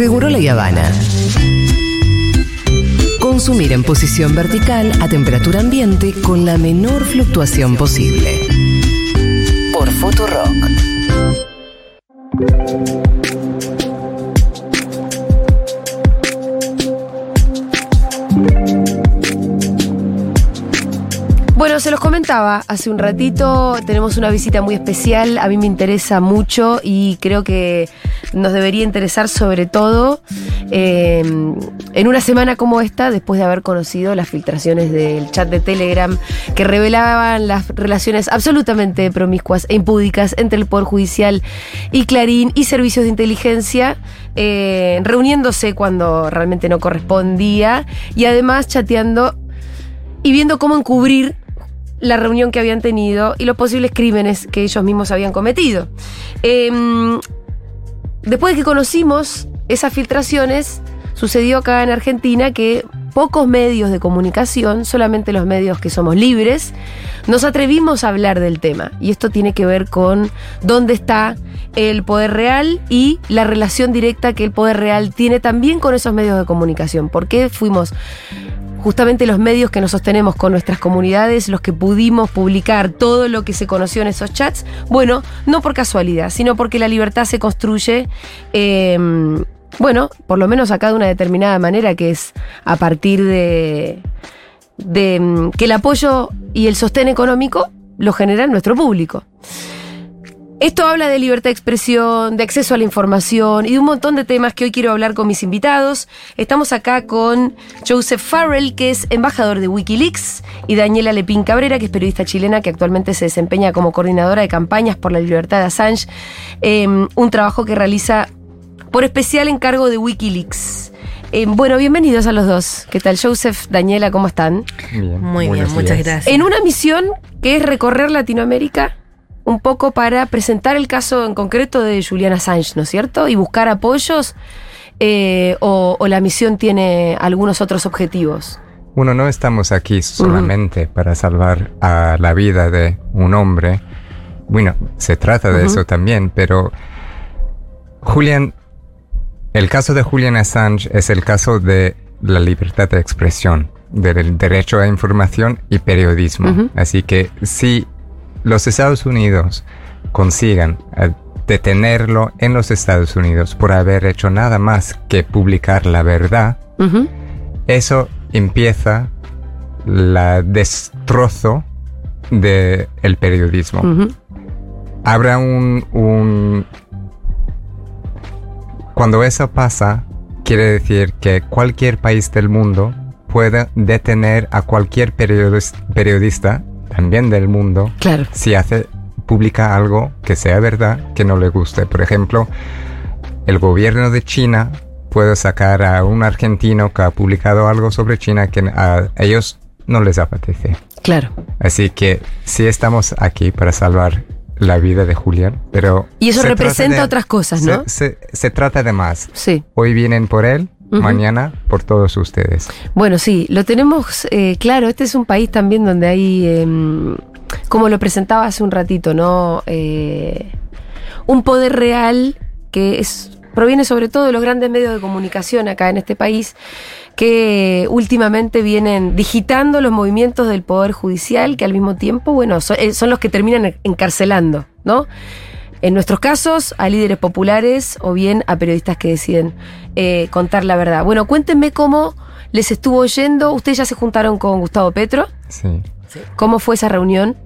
Seguro la Habana. Consumir en posición vertical a temperatura ambiente con la menor fluctuación posible. Por Futurock. Bueno, se los comentaba hace un ratito, tenemos una visita muy especial, a mí me interesa mucho y creo que nos debería interesar sobre todo eh, en una semana como esta, después de haber conocido las filtraciones del chat de Telegram que revelaban las relaciones absolutamente promiscuas e impúdicas entre el Poder Judicial y Clarín y servicios de inteligencia, eh, reuniéndose cuando realmente no correspondía y además chateando y viendo cómo encubrir la reunión que habían tenido y los posibles crímenes que ellos mismos habían cometido. Em, después de que conocimos esas filtraciones, sucedió acá en Argentina que pocos medios de comunicación, solamente los medios que somos libres, nos atrevimos a hablar del tema. Y esto tiene que ver con dónde está el poder real y la relación directa que el poder real tiene también con esos medios de comunicación. ¿Por qué fuimos justamente los medios que nos sostenemos con nuestras comunidades, los que pudimos publicar todo lo que se conoció en esos chats, bueno, no por casualidad, sino porque la libertad se construye, em, bueno, por lo menos acá de una determinada manera, que es a partir de, de em, que el apoyo y el sostén económico lo genera nuestro público. Esto habla de libertad de expresión, de acceso a la información y de un montón de temas que hoy quiero hablar con mis invitados. Estamos acá con Joseph Farrell, que es embajador de Wikileaks, y Daniela Lepín Cabrera, que es periodista chilena que actualmente se desempeña como coordinadora de campañas por la libertad de Assange, em, un trabajo que realiza por especial encargo de Wikileaks. Em, bueno, bienvenidos a los dos. ¿Qué tal, Joseph, Daniela? ¿Cómo están? Bien, Muy bien, buenos muchas gracias. En una misión que es recorrer Latinoamérica un poco para presentar el caso en concreto de Julian Assange, ¿no es cierto? Y buscar apoyos. eh, o, o la misión tiene algunos otros objetivos? Bueno, no estamos aquí solamente para salvar a la vida de un hombre. Bueno, se trata de eso también, pero Julian, el caso de Julian Assange es el caso de la libertad de expresión, del derecho a información y periodismo. Así que si los Estados Unidos consigan eh, detenerlo en los Estados Unidos por haber hecho nada más que publicar la verdad, eso empieza la destrozo del el periodismo. Habrá un, un... Cuando eso pasa, quiere decir que cualquier país del mundo puede detener a cualquier periodis- periodista, también del mundo, Claro. si hace publica algo que sea verdad que no le guste. Por ejemplo, el gobierno de China puede sacar a un argentino que ha publicado algo sobre China que a ellos no les apetece. Claro. Así que sí estamos aquí para salvar la vida de Julián, pero... Y eso se representa de- otras cosas, se- ¿no? Se, se trata de más. Sí. Hoy vienen por él, Mañana por todos ustedes. Bueno, sí, lo tenemos eh, claro. Este es un país también donde hay, em, como lo presentaba hace un ratito, ¿no? Eh, un poder real que es proviene sobre todo de los grandes medios de comunicación acá en este país que últimamente vienen digitando los movimientos del poder judicial que al mismo tiempo, bueno, eh, son los que terminan encarcelando, ¿no? En nuestros casos, a líderes populares o bien a periodistas que deciden eh, contar la verdad. Bueno, cuéntenme cómo les estuvo yendo. Ustedes ya se juntaron con Gustavo Petro. Sí. ¿Cómo fue esa reunión?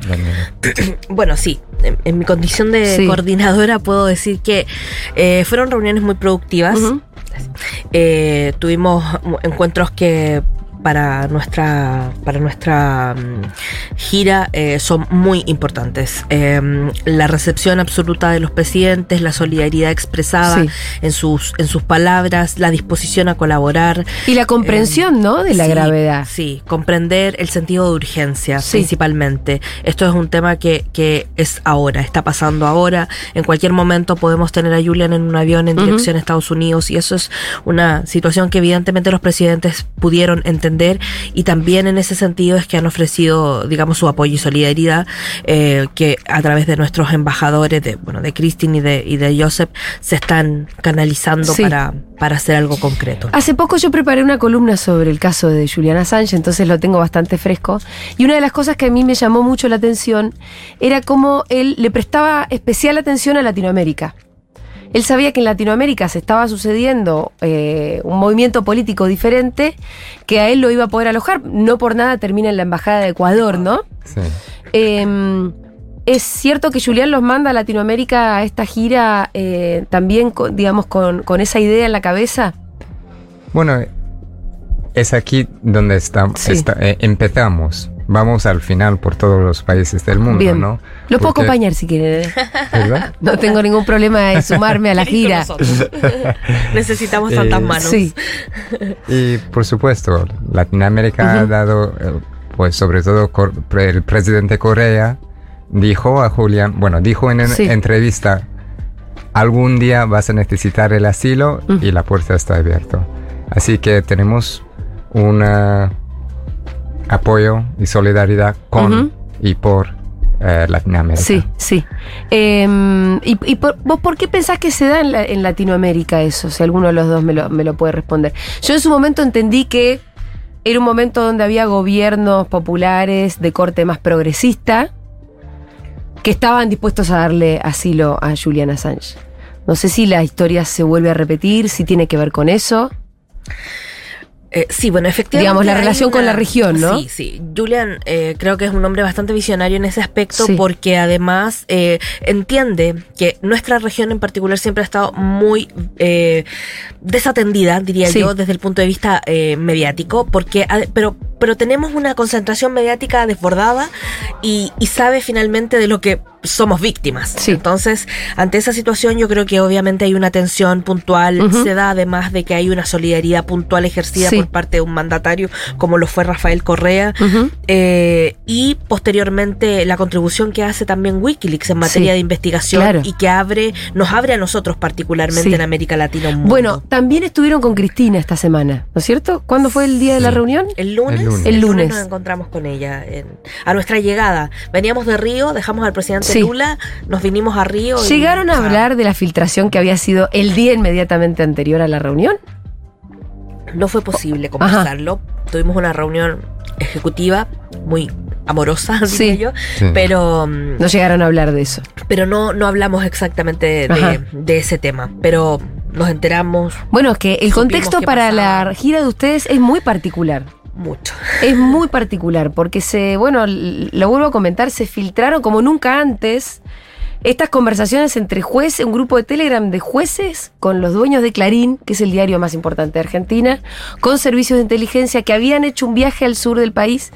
Bueno, sí, en, en mi condición de Sí. coordinadora puedo decir que eh, fueron reuniones muy productivas. Eh, tuvimos encuentros que para nuestra, para nuestra mm, gira eh, son muy importantes. Eh, la recepción absoluta de los presidentes, la solidaridad expresada Sí. en, sus, en sus palabras, la disposición a colaborar. Y la comprensión, ¿no? De la Sí, gravedad. Sí, comprender el sentido de urgencia, Sí. principalmente. Esto es un tema que, que es ahora, está pasando ahora. En cualquier momento podemos tener a Julian en un avión en Ujú. dirección a Estados Unidos y eso es una situación que evidentemente los presidentes pudieron entender entender y también en ese sentido es que han ofrecido, digamos, su apoyo y solidaridad eh, que a través de nuestros embajadores, de bueno, de Christine y de, y de Joseph, se están canalizando Sí. para, para hacer algo concreto. Hace poco yo preparé una columna sobre el caso de Julian Assange, entonces lo tengo bastante fresco. Y una de las cosas que a mí me llamó mucho la atención era cómo él le prestaba especial atención a Latinoamérica. Él sabía que en Latinoamérica se estaba sucediendo eh, un movimiento político diferente que a él lo iba a poder alojar. No por nada termina en la Embajada de Ecuador, ¿no? Sí. Eh, es cierto que Julián los manda a Latinoamérica a esta gira eh, también, con- digamos, con, con esa idea en la cabeza. Bueno, es aquí donde Sí. está- eh, empezamos. Vamos al final por todos los países del mundo, Bien. ¿no? Lo puedo Porque- acompañar si quieren. ¿Verdad? No tengo ningún problema en sumarme a la gira. Necesitamos Eh, tantas manos. Sí, Y por supuesto, Latinoamérica ha dado, eh, pues sobre todo el presidente Correa dijo a Julián, bueno, dijo en una Sí. entrevista, algún día vas a necesitar el asilo y la puerta está abierta. Así que tenemos un eh, apoyo y solidaridad con y por eh, Latinoamérica. sí, sí. Eh, ¿Y, y por- vos por qué pensás que se da en, la- en Latinoamérica eso? Si alguno de los dos me lo, me lo puede responder. Yo en su momento entendí que era un momento donde había gobiernos populares de corte más progresista que estaban dispuestos a darle asilo a Julian Assange. No sé si la historia se vuelve a repetir, si tiene que ver con eso. Eh, sí, bueno, efectivamente. Digamos, la relación con la región, ¿no? Sí, sí. Julian eh, creo que es un hombre bastante visionario en ese aspecto Sí. porque además eh, entiende que nuestra región en particular siempre ha estado muy desatendida, diría Sí. yo, desde el punto de vista mediático, porque pero pero tenemos una concentración mediática desbordada y, y sabe finalmente de lo que somos víctimas. Sí. Entonces, ante esa situación yo creo que obviamente hay una tensión puntual, se da además de que hay una solidaridad puntual ejercida Sí. por parte de un mandatario como lo fue Rafael Correa eh, y posteriormente la contribución que hace también Wikileaks en materia Sí, de investigación claro. y que abre nos abre a nosotros particularmente Sí. en América Latina un mundo. Bueno, también estuvieron con Cristina esta semana, ¿no es cierto? ¿Cuándo fue el día de la reunión? el lunes, El lunes. El lunes. nos encontramos con ella en- a nuestra llegada. Veníamos de Río, dejamos al presidente Sí. Lula, nos vinimos a Río. y- ¿Llegaron a o sea, hablar de la filtración que había sido el día inmediatamente anterior a la reunión? No fue posible conversarlo. Tuvimos una reunión ejecutiva muy amorosa, diría Sí. yo, Sí. pero, mm, No llegaron a hablar de eso. pero no, no hablamos exactamente de, de ese tema. Pero nos enteramos Bueno, es que el contexto para pasaba. la gira de ustedes es muy particular. Mucho. Es muy particular porque se, bueno, lo vuelvo a comentar, se filtraron como nunca antes estas conversaciones entre jueces, un grupo de Telegram de jueces con los dueños de Clarín, que es el diario más importante de Argentina, con servicios de inteligencia que habían hecho un viaje al sur del país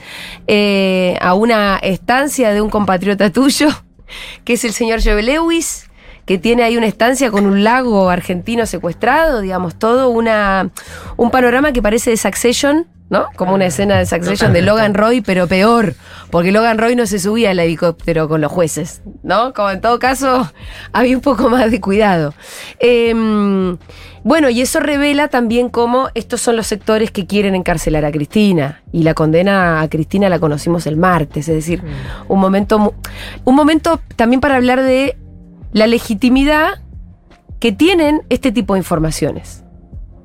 eh, a una estancia de un compatriota tuyo, que es el señor Joe Lewis que tiene ahí una estancia con un lago argentino secuestrado, digamos, todo una, un panorama que parece de Succession, ¿no? Como una escena de Succession de Logan Roy, pero peor, porque Logan Roy no se subía al helicóptero con los jueces, ¿no? Como en todo caso había un poco más de cuidado. Em, bueno, y eso revela también cómo estos son los sectores que quieren encarcelar a Cristina. Y la condena a Cristina la conocimos el martes, es decir, un momento, un momento también para hablar de la legitimidad que tienen este tipo de informaciones.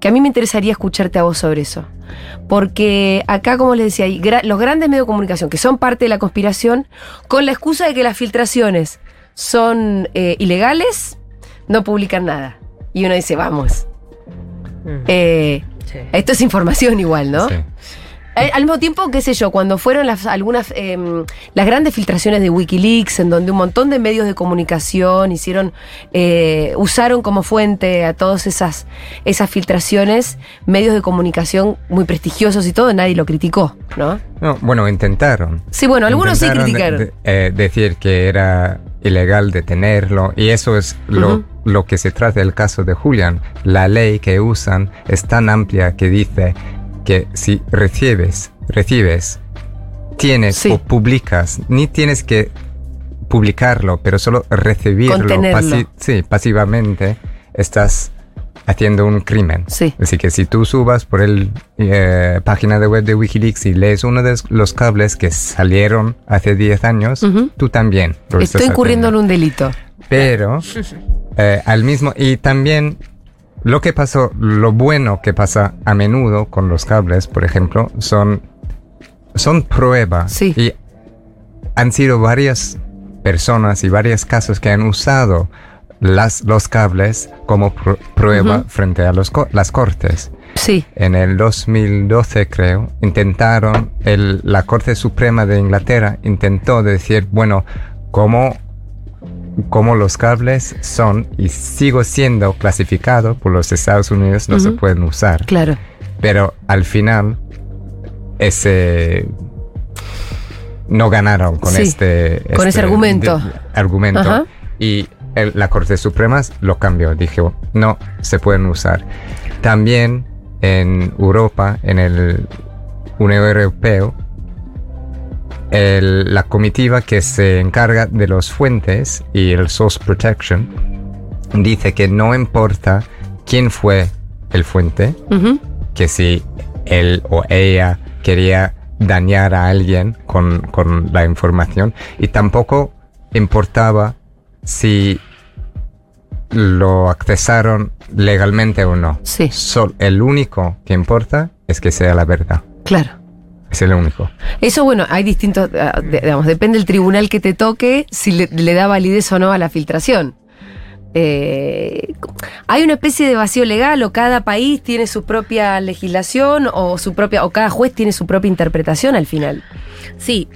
Que a mí me interesaría escucharte a vos sobre eso. Porque acá, como les decía, hay gra- los grandes medios de comunicación que son parte de la conspiración, con la excusa de que las filtraciones son eh, ilegales, no publican nada. Y uno dice, vamos, Mm, eh, sí. esto es información igual, ¿no? Sí. Eh, Al mismo tiempo, qué sé yo, cuando fueron las algunas em, las grandes filtraciones de WikiLeaks, en donde un montón de medios de comunicación hicieron, eh, usaron como fuente a todas esas, esas filtraciones, medios de comunicación muy prestigiosos y todo, nadie lo criticó, ¿no? No, bueno, intentaron. Sí, bueno, algunos sí Intentaron criticaron. de- eh, decir que era ilegal detenerlo y eso es lo, lo que se trata del caso de Julian. La ley que usan es tan amplia que dice que si recibes, recibes, tienes Sí. o publicas, ni tienes que publicarlo, pero solo recibirlo pasi- sí, pasivamente, estás haciendo un crimen. Sí. Así que si tú subas por el eh, página de web de Wikileaks y lees uno de los cables que salieron hace 10 años, tú también. lo estás Estoy incurriendo en un delito. Pero eh, al mismo y también lo que pasó, lo bueno que pasa a menudo con los cables, por ejemplo, son son pruebas Sí. y han sido varias personas y varios casos que han usado las, los cables como pr- prueba frente a los co- las cortes. Sí. En el 2012, creo, intentaron, el- la Corte Suprema de Inglaterra intentó decir, bueno, como, como los cables son y sigo siendo clasificado por los Estados Unidos, no se pueden usar. Claro. Pero al final, ese... No ganaron con Sí, este... con ese este argumento. argumento. Ajá. Y el- la Corte Suprema lo cambió. Dijo, no, se pueden usar. También en Europa, en el Unión Europeo, el- la comitiva que se encarga de los fuentes y el source protection dice que no importa quién fue el fuente, que si él o ella quería dañar a alguien con, con la información y tampoco importaba si lo accesaron legalmente o no. Sí. Sol- el único que importa es que sea la verdad. Claro. Es el único. Eso, bueno, hay distintos, ah, digamos, depende del tribunal que te toque si le, le da validez o no a la filtración. Eh, hay una especie de vacío legal o cada país tiene su propia legislación o su propia o cada juez tiene su propia interpretación al final. Sí,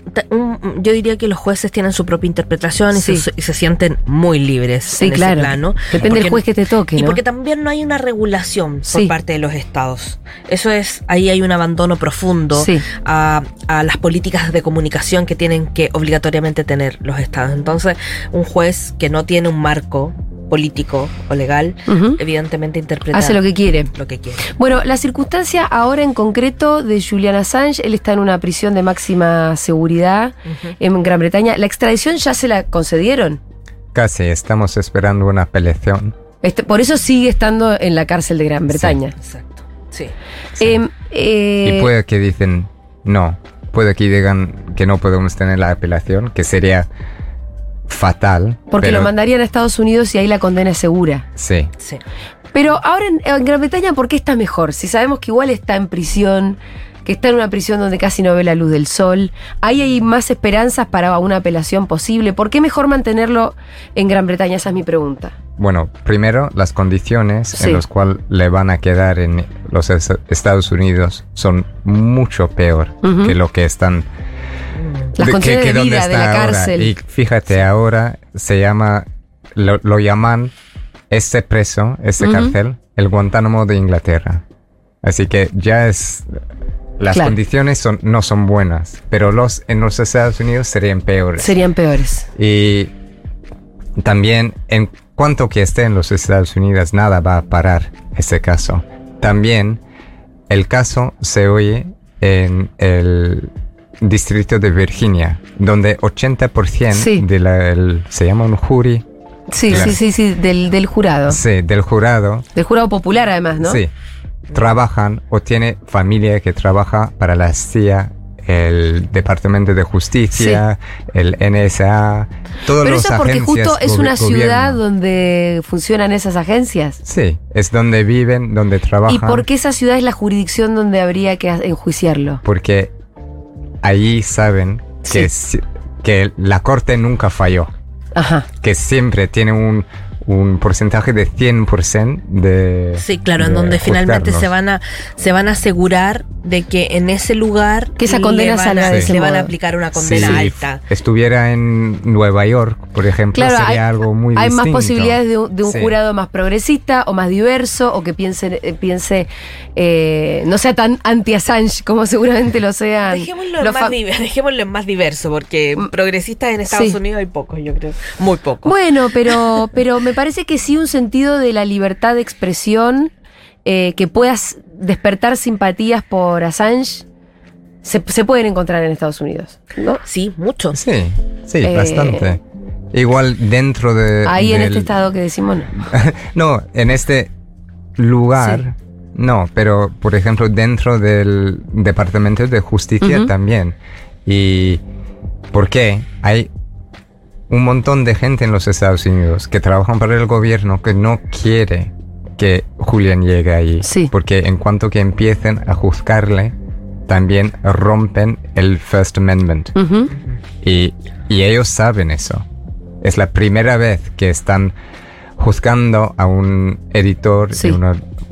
yo diría que los jueces tienen su propia interpretación y, se, y se sienten muy libres Sí, en claro. ese plano. Depende del juez que te toque, Y ¿no? porque también no hay una regulación Sí. por parte de los estados. Eso es, ahí hay un abandono profundo a las políticas de comunicación que tienen que obligatoriamente tener los estados. Entonces, un juez que no tiene un marco político o legal, evidentemente interpreta Hace lo que quiere. lo que quiere. Bueno, la circunstancia ahora en concreto de Julian Assange, él está en una prisión de máxima seguridad en Gran Bretaña. ¿La extradición ya se la concedieron? Casi estamos esperando una apelación. Este, por eso sigue estando en la cárcel de Gran Bretaña. Exacto. Sí. Em, eh, Y puede que dicen no. Puede que digan que no podemos tener la apelación, que sería fatal. porque pero lo mandarían a Estados Unidos y ahí la condena es segura. Sí. Sí. Pero ahora en, en Gran Bretaña, ¿por qué está mejor? Si sabemos que igual está en prisión, que está en una prisión donde casi no ve la luz del sol, ahí hay más esperanzas para una apelación posible. ¿Por qué mejor mantenerlo en Gran Bretaña? Esa es mi pregunta. Bueno, primero, las condiciones Sí. en las cuales le van a quedar en los es- Estados Unidos son mucho peor que lo que están. Las condiciones de vida de la ahora. cárcel. Y fíjate, ahora se llama, lo, lo llaman este preso, este cárcel, el Guantánamo de Inglaterra. Así que ya es. Las Claro. condiciones son, no son buenas, pero los en los Estados Unidos serían peores. Serían peores. Y también, en cuanto que esté en los Estados Unidos, nada va a parar ese caso. También, el caso se oye en el distrito de Virginia, donde 80% Sí. de la, el- se llama un jury, Sí, sí, sí, sí, del, del jurado. sí, del jurado, Del jurado popular además, ¿no? sí, trabajan o tiene familia que trabaja para la CIA, el Departamento de Justicia, el NSA, todos Pero los eso porque agencias justo es una ciudad donde funcionan esas agencias. Sí, es donde viven, donde trabajan. ¿Y por qué esa ciudad es la jurisdicción donde habría que enjuiciarlo? Porque allí saben que, que la corte nunca falló, Ajá. que siempre tiene un, un porcentaje de 100% de... Sí, claro, en de donde finalmente se van a se van a asegurar de que en ese lugar Que esa le condena van salga a- de ese le van a aplicar una Sí, condena si alta. estuviera en Nueva York, por ejemplo, Claro, sería hay, algo muy hay más posibilidades de un, de un Sí. jurado más progresista o más diverso o que piense, eh, piense eh, no sea tan anti-Assange como seguramente lo sean. Dejémoslo, los más dejémoslo en más diverso, porque progresistas en Estados sí. Unidos hay pocos, yo creo. Muy pocos. Bueno, pero, pero me parece que sí un sentido de la libertad de expresión, eh, que puedas despertar simpatías por Assange, se, se pueden encontrar en Estados Unidos. ¿no? Sí, muchos. Sí, sí, Eh, bastante. Igual dentro de... Ahí en este estado que decimos no. no, en este lugar, no, pero por ejemplo dentro del Departamento de Justicia también. ¿Y por qué? Hay un montón de gente en los Estados Unidos que trabajan para el gobierno que no quiere que Julian llegue ahí. Sí. Porque en cuanto que empiecen a juzgarle, también rompen el First Amendment. Y, y ellos saben eso. Es la primera vez que están juzgando a un editor Sí. y un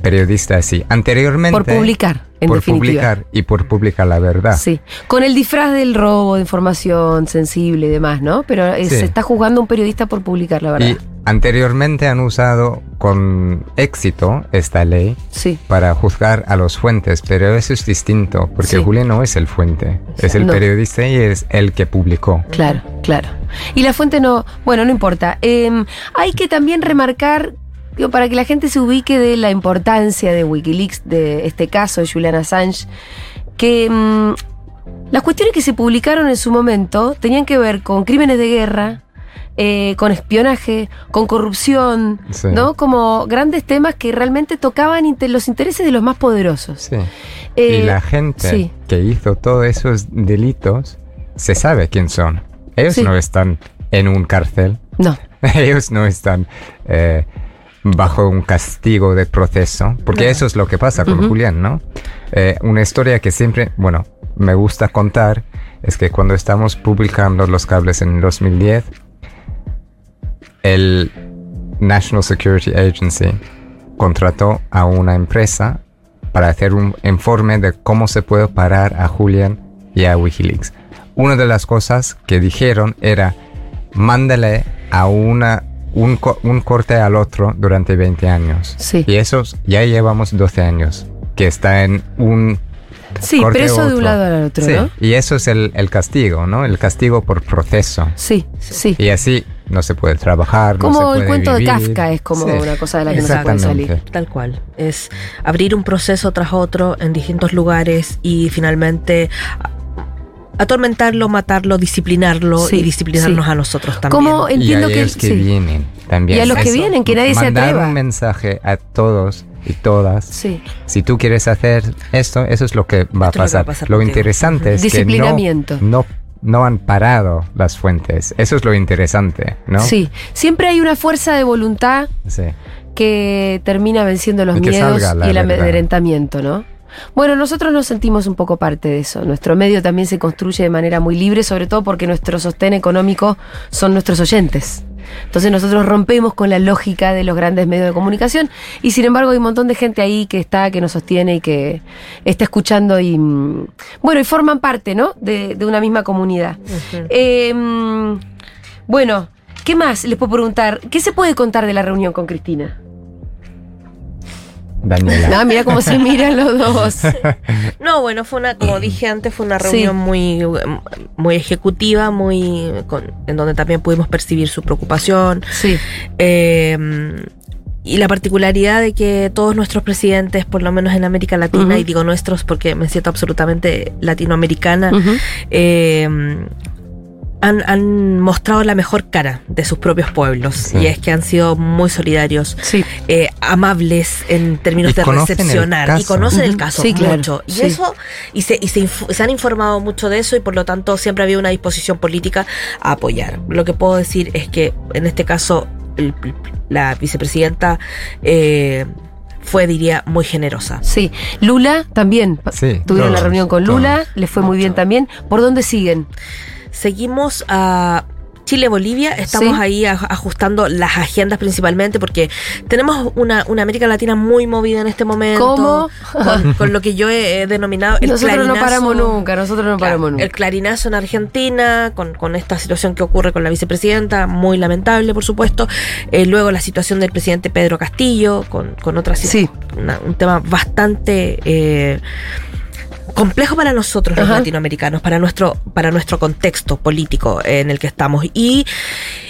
periodista así. Anteriormente. Por publicar, en por definitiva. publicar y por publicar la verdad. Sí, con el disfraz del robo de información sensible y demás, ¿no? Pero eh, Sí. se está juzgando a un periodista por publicar la verdad. Y anteriormente han usado con éxito esta ley sí, para juzgar a los fuentes, pero eso es distinto, porque Sí. Julián no es el fuente, es el No. periodista y es el que publicó. claro, claro. Y la fuente no, bueno, no importa. Eh, hay que también remarcar, digo, para que la gente se ubique de la importancia de Wikileaks, de este caso de Julian Assange, que mm, las cuestiones que se publicaron en su momento tenían que ver con crímenes de guerra, eh, con espionaje, con corrupción, Sí. ¿no? Como grandes temas que realmente tocaban los intereses de los más poderosos. Sí. Eh, y la gente sí. que hizo todos esos delitos se sabe quién son. Ellos no están en un cárcel, No, ellos no están eh, bajo un castigo de proceso, porque eso es lo que pasa con Ujú. Julián, ¿no? Eh, una historia que siempre, bueno, me gusta contar es que cuando estamos publicando los cables en 2010, el National Security Agency contrató a una empresa para hacer un informe de cómo se puede parar a Julian y a Wikileaks. Una de las cosas que dijeron era, mándale a una, un, co- un corte al otro durante 20 años. Sí. Y esos ya llevamos 12 años, que está en un sí, corte preso de otro. un lado al otro, Sí, ¿no? Y eso es el, el castigo, ¿no? El castigo por proceso. Sí, sí. Y así no se puede trabajar, no se Como el puede cuento vivir. de Kafka es como Sí, una cosa de la que no se puede salir. Tal cual. Es abrir un proceso tras otro en distintos lugares y finalmente atormentarlo, matarlo, disciplinarlo Sí, y disciplinarnos sí. a nosotros también. ¿Cómo Y a entiendo que ellos que sí. vienen también. Y a los que vienen, que nadie se Mandar atreva. un mensaje a todos y todas. Sí. Si tú quieres hacer esto, eso es lo que va a Esto es lo que va a pasar. lo interesante es que no, no, no han parado las fuentes. Eso es lo interesante, ¿no? Sí, siempre hay una fuerza de voluntad Sí. que termina venciendo los Y miedos la y el verdad. amedrentamiento, ¿no? Bueno, nosotros nos sentimos un poco parte de eso. Nuestro medio también se construye de manera muy libre, sobre todo porque nuestro sostén económico son nuestros oyentes. Entonces nosotros rompemos con la lógica de los grandes medios de comunicación y sin embargo hay un montón de gente ahí que está, que nos sostiene y que está escuchando y mm, bueno, y forman parte, ¿no? De, de una misma comunidad. Eh, mm, bueno, ¿qué más les puedo preguntar? ¿Qué se puede contar de la reunión con Cristina? Daniela. No, mira cómo se miran los dos. No, bueno, fue una, como dije antes, fue una Sí. reunión muy, muy ejecutiva, muy con- en donde también pudimos percibir su preocupación. Sí, Eh, y la particularidad de que todos nuestros presidentes, por lo menos en América Latina, y digo nuestros porque me siento absolutamente latinoamericana, eh, han, han mostrado la mejor cara de sus propios pueblos. Sí. Y es que han sido muy solidarios, sí, eh, amables en términos Y de recepcionar. Y conocen el caso Sí, claro, mucho. Y sí. eso, y se, y se, inf- se han informado mucho de eso y por lo tanto siempre había una disposición política a apoyar. Lo que puedo decir es que en este caso el- la vicepresidenta eh, fue, diría, muy generosa. sí. Lula también. Sí, Tuvieron la reunión con Lula, todos. les fue muy bien también. ¿Por dónde siguen? Seguimos a Chile-Bolivia, estamos Sí. ahí aj- ajustando las agendas principalmente porque tenemos una, una América Latina muy movida en este momento. ¿Cómo? Con, con lo que yo he, denominado el nosotros no clarinazo. paramos nunca, nosotros no paramos nunca. el clarinazo en Argentina, con, con esta situación que ocurre con la vicepresidenta, muy lamentable, por supuesto. Eh, luego la situación del presidente Pedro Castillo, con, con otra si- Sí. una- un tema bastante eh, complejo para nosotros los Ajá. latinoamericanos, para nuestro, para nuestro contexto político en el que estamos. Y,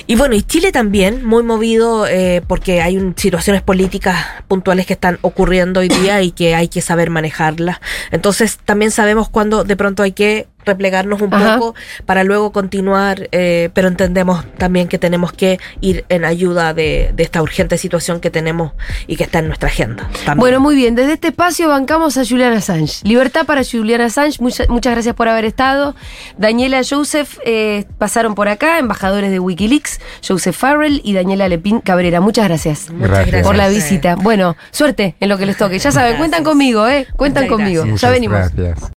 y bueno, y Chile también, muy movido eh, porque hay un- situaciones políticas puntuales que están ocurriendo hoy día y que hay que saber manejarlas. Entonces también sabemos cuándo de pronto hay que replegarnos un Ajá. poco para luego continuar, eh, pero entendemos también que tenemos que ir en ayuda de, de esta urgente situación que tenemos y que está en nuestra agenda. también. Bueno, muy bien. Desde este espacio bancamos a Julian Assange. Libertad para Julian Assange. Mucha- muchas gracias por haber estado. Daniela Joseph eh, pasaron por acá, embajadores de Wikileaks, Joseph Farrell y Daniela Lepín Cabrera. Muchas gracias. Muchas Gracias. por la visita. Bueno, suerte en lo que les toque. Ya saben, Gracias. cuentan conmigo, ¿eh? Cuentan Muchas conmigo. gracias. Ya venimos. gracias.